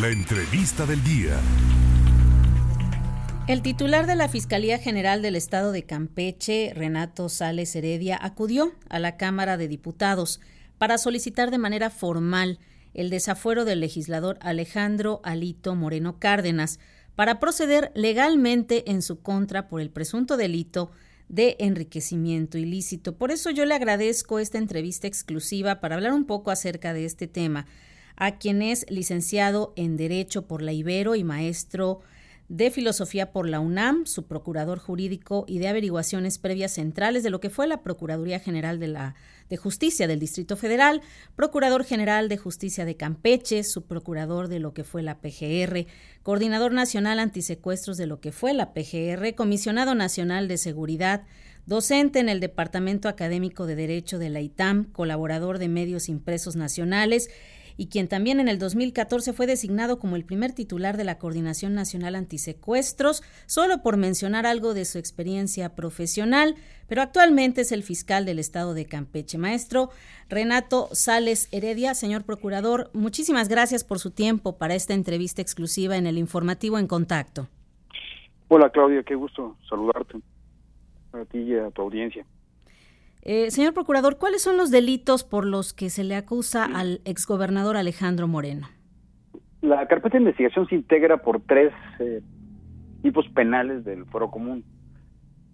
La entrevista del día. El titular de la Fiscalía General del Estado de Campeche, Renato Sales Heredia, acudió a la Cámara de Diputados para solicitar de manera formal el desafuero del legislador Alejandro Alito Moreno Cárdenas para proceder legalmente en su contra por el presunto delito de enriquecimiento ilícito. Por eso yo le agradezco esta entrevista exclusiva para hablar un poco acerca de este tema a quien es licenciado en Derecho por la Ibero y maestro de Filosofía por la UNAM, su procurador jurídico y de averiguaciones previas centrales de lo que fue la Procuraduría General de, la, de Justicia del Distrito Federal, Procurador General de Justicia de Campeche, su procurador de lo que fue la PGR, Coordinador Nacional Antisecuestros de lo que fue la PGR, Comisionado Nacional de Seguridad, docente en el Departamento Académico de Derecho de la ITAM, colaborador de medios impresos nacionales y quien también en el 2014 fue designado como el primer titular de la Coordinación Nacional Antisecuestros, solo por mencionar algo de su experiencia profesional, pero actualmente es el fiscal del estado de Campeche. Maestro Renato Sales Heredia, señor procurador, muchísimas gracias por su tiempo para esta entrevista exclusiva en el informativo en contacto. Hola Claudia, qué gusto saludarte a ti y a tu audiencia. Eh, señor Procurador, ¿cuáles son los delitos por los que se le acusa al exgobernador Alejandro Moreno? La carpeta de investigación se integra por tres eh, tipos penales del Foro Común.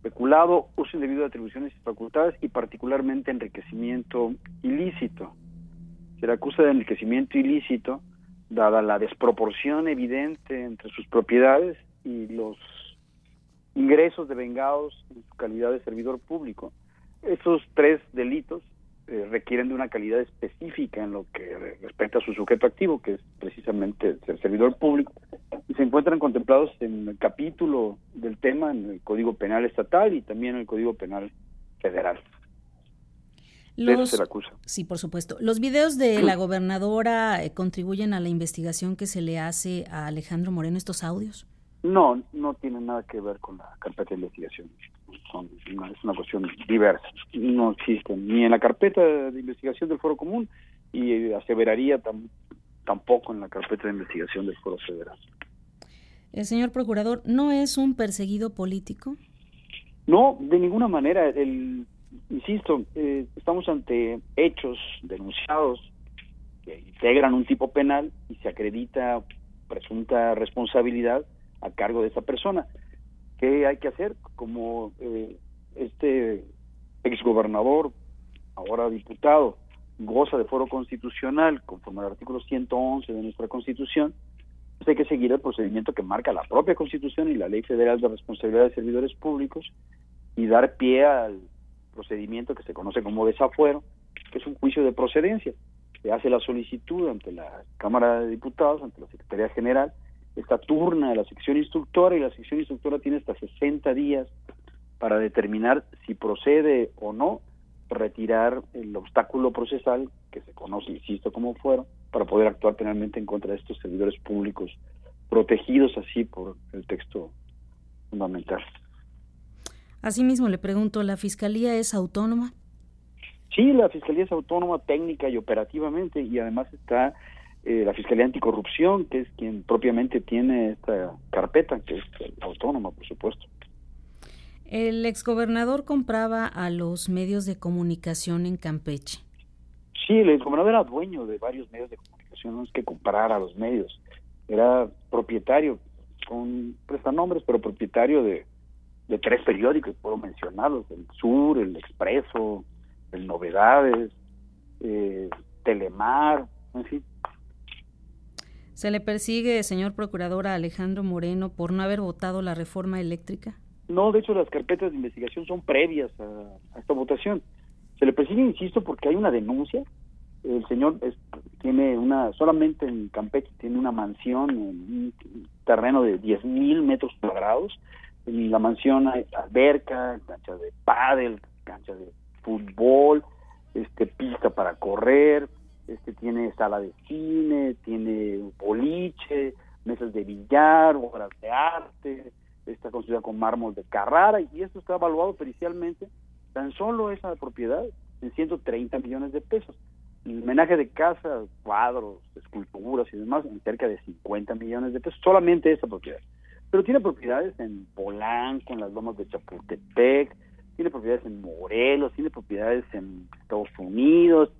Peculado, uso indebido de atribuciones y facultades y particularmente enriquecimiento ilícito. Se le acusa de enriquecimiento ilícito dada la desproporción evidente entre sus propiedades y los ingresos devengados en su calidad de servidor público. Esos tres delitos eh, requieren de una calidad específica en lo que respecta a su sujeto activo, que es precisamente el servidor público, y se encuentran contemplados en el capítulo del tema en el Código Penal Estatal y también en el Código Penal Federal. Los, se acusa. Sí, por supuesto. ¿Los videos de la gobernadora eh, contribuyen a la investigación que se le hace a Alejandro Moreno, estos audios? No, no tienen nada que ver con la carpeta de investigación es una cuestión diversa. No existen ni en la carpeta de investigación del Foro Común y aseveraría tampoco en la carpeta de investigación del Foro Federal. El señor procurador, ¿no es un perseguido político? No, de ninguna manera. El, insisto, eh, estamos ante hechos denunciados que integran un tipo penal y se acredita presunta responsabilidad a cargo de esa persona. ¿Qué hay que hacer? Como eh, este exgobernador, ahora diputado, goza de foro constitucional conforme al artículo 111 de nuestra Constitución, pues hay que seguir el procedimiento que marca la propia Constitución y la Ley Federal de Responsabilidad de Servidores Públicos y dar pie al procedimiento que se conoce como desafuero, que es un juicio de procedencia. Se hace la solicitud ante la Cámara de Diputados, ante la Secretaría General, esta turna de la sección instructora y la sección instructora tiene hasta 60 días para determinar si procede o no retirar el obstáculo procesal que se conoce, insisto, como fueron, para poder actuar penalmente en contra de estos servidores públicos protegidos así por el texto fundamental. Asimismo, le pregunto, ¿la Fiscalía es autónoma? Sí, la Fiscalía es autónoma técnica y operativamente y además está eh, la Fiscalía Anticorrupción, que es quien propiamente tiene esta carpeta, que es autónoma, por supuesto. El exgobernador compraba a los medios de comunicación en Campeche. Sí, el exgobernador era dueño de varios medios de comunicación, no es que comprara a los medios, era propietario, con prestanombres, pero propietario de, de tres periódicos, puedo mencionarlos, el Sur, el Expreso, el Novedades, eh, Telemar, en fin, ¿Se le persigue, señor procurador, a Alejandro Moreno por no haber votado la reforma eléctrica? No, de hecho las carpetas de investigación son previas a, esta votación. Se le persigue, insisto, porque hay una denuncia. El señor tiene una, solamente en Campeche tiene una mansión en un terreno de 10 mil metros cuadrados. En la mansión hay alberca, cancha de pádel, cancha de fútbol, este pista para correr, este tiene sala de cine, tiene boliche, mesas de billar, obras de arte, está construida con mármol de Carrara y esto está evaluado pericialmente, tan solo esa propiedad en 130 millones de pesos. El homenaje de casa, cuadros, esculturas y demás, en cerca de 50 millones de pesos, solamente esa propiedad. Pero tiene propiedades en Polanco, en las lomas de Chapultepec, tiene propiedades en Morelos, tiene propiedades en Estados Unidos.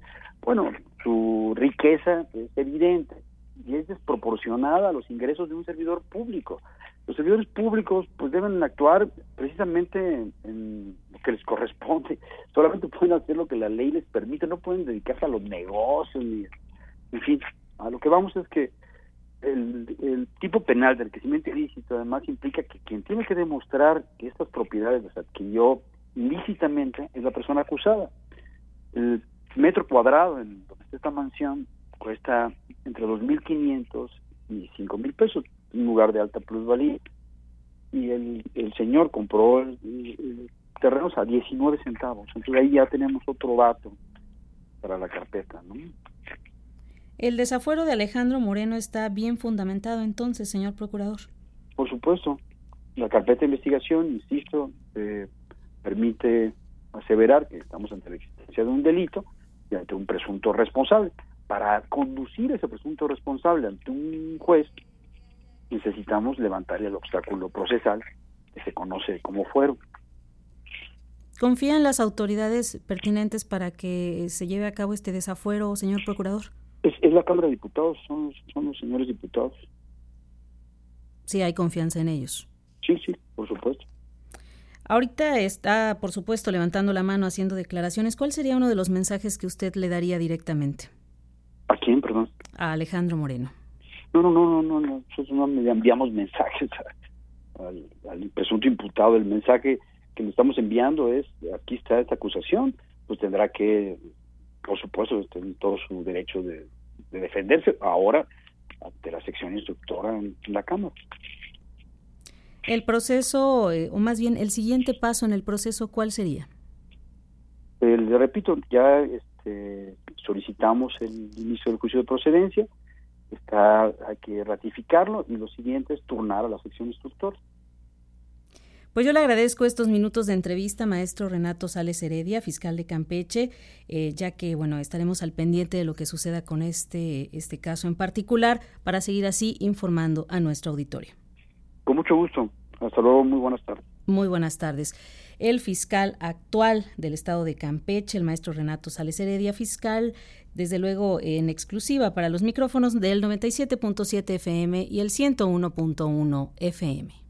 Riqueza es evidente y es desproporcionada a los ingresos de un servidor público. Los servidores públicos pues deben actuar precisamente en, lo que les corresponde. Solamente pueden hacer lo que la ley les permite, no pueden dedicarse a los negocios ni en fin, a lo que vamos es que el, el tipo penal del crecimiento ilícito además implica que quien tiene que demostrar que estas propiedades las adquirió ilícitamente es la persona acusada. El metro cuadrado en donde está esta mansión cuesta entre 2.500 y 5.000 pesos, un lugar de alta plusvalía. Y el, el señor compró el, terrenos a 19 centavos. Entonces ahí ya tenemos otro dato para la carpeta. ¿no? El desafuero de Alejandro Moreno está bien fundamentado entonces, señor procurador. Por supuesto. La carpeta de investigación, insisto, eh, permite aseverar que estamos ante la existencia de un delito y ante un presunto responsable. Para conducir ese presunto responsable ante un juez, necesitamos levantar el obstáculo procesal que se conoce como fuero. ¿Confía en las autoridades pertinentes para que se lleve a cabo este desafuero, señor procurador? Es, la Cámara de Diputados, son, son los señores diputados. Sí, hay confianza en ellos. Sí, sí, por supuesto. Ahorita está, por supuesto, levantando la mano, haciendo declaraciones. ¿Cuál sería uno de los mensajes que usted le daría directamente? ¿A Alejandro Moreno. No, no, no, no, no, nosotros no le enviamos mensajes al, presunto imputado. El mensaje que le estamos enviando es, aquí está esta acusación, pues tendrá que, por supuesto, tener todo su derecho de, defenderse ahora ante la sección instructora en la Cámara. El proceso, eh, o más bien el siguiente paso en el proceso, ¿cuál sería? le repito, ya este, solicitamos el inicio del juicio de procedencia, está hay que ratificarlo y lo siguiente es turnar a la sección instructora. Pues yo le agradezco estos minutos de entrevista, maestro Renato Sales Heredia, fiscal de Campeche, eh, ya que bueno estaremos al pendiente de lo que suceda con este este caso en particular para seguir así informando a nuestro auditorio. Con mucho gusto. Hasta luego, muy buenas tardes. Muy buenas tardes. El fiscal actual del estado de Campeche, el maestro Renato Sales Heredia, fiscal, desde luego en exclusiva para los micrófonos del 97.7 FM y el 101.1 FM.